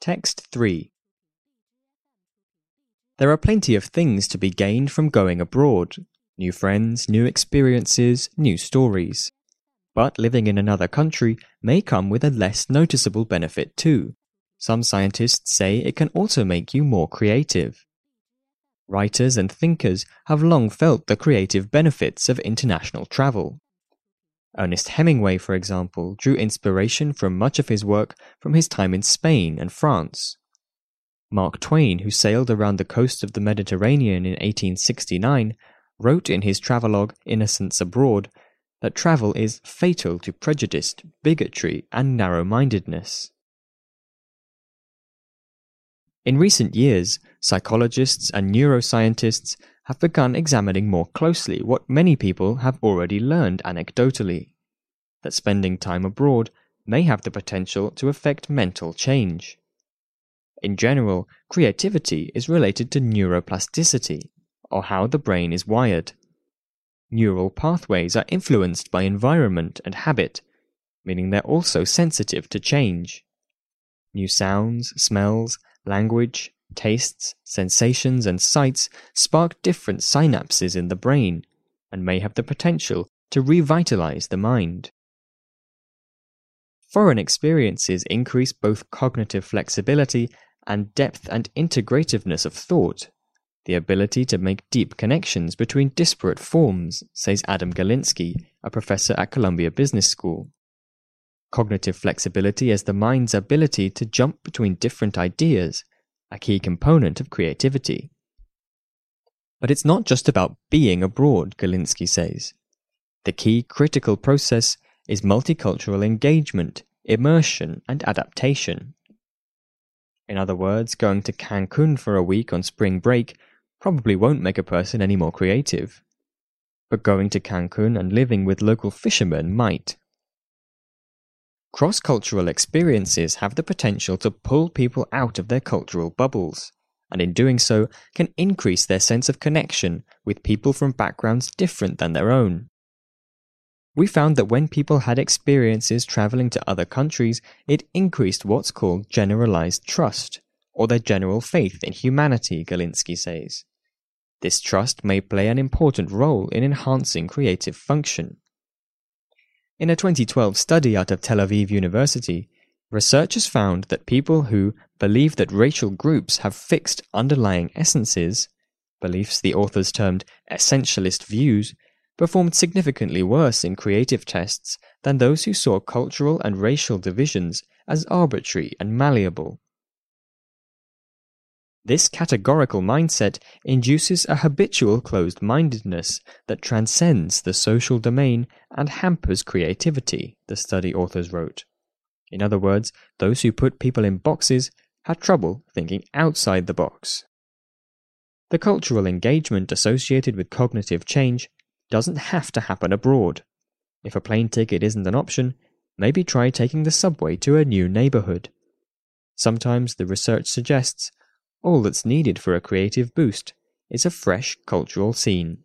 Text 3 There are plenty of things to be gained from going abroad new friends, new experiences, new stories. But living in another country may come with a less noticeable benefit too. Some scientists say it can also make you more creative. Writers and thinkers have long felt the creative benefits of international travel. Ernest Hemingway, for example, drew inspiration from much of his work from his time in Spain and France. Mark Twain, who sailed around the coast of the Mediterranean in 1869, wrote in his travelogue Innocents Abroad that travel is fatal to prejudice, bigotry, and narrow mindedness. In recent years, psychologists and neuroscientists have begun examining more closely what many people have already learned anecdotally that spending time abroad may have the potential to affect mental change. In general, creativity is related to neuroplasticity, or how the brain is wired. Neural pathways are influenced by environment and habit, meaning they're also sensitive to change. New sounds, smells, language, tastes, sensations, and sights spark different synapses in the brain and may have the potential to revitalize the mind. Foreign experiences increase both cognitive flexibility and depth and integrativeness of thought, the ability to make deep connections between disparate forms, says Adam Galinsky, a professor at Columbia Business School. Cognitive flexibility is the mind's ability to jump between different ideas, a key component of creativity. But it's not just about being abroad, Galinsky says. The key critical process is multicultural engagement, immersion, and adaptation. In other words, going to Cancun for a week on spring break probably won't make a person any more creative. But going to Cancun and living with local fishermen might. Cross cultural experiences have the potential to pull people out of their cultural bubbles, and in doing so, can increase their sense of connection with people from backgrounds different than their own. We found that when people had experiences traveling to other countries, it increased what's called generalized trust, or their general faith in humanity, Galinsky says. This trust may play an important role in enhancing creative function. In a 2012 study out of Tel Aviv University, researchers found that people who believe that racial groups have fixed underlying essences, beliefs the authors termed essentialist views, performed significantly worse in creative tests than those who saw cultural and racial divisions as arbitrary and malleable. This categorical mindset induces a habitual closed mindedness that transcends the social domain and hampers creativity, the study authors wrote. In other words, those who put people in boxes had trouble thinking outside the box. The cultural engagement associated with cognitive change doesn't have to happen abroad. If a plane ticket isn't an option, maybe try taking the subway to a new neighborhood. Sometimes the research suggests all that's needed for a creative boost is a fresh cultural scene.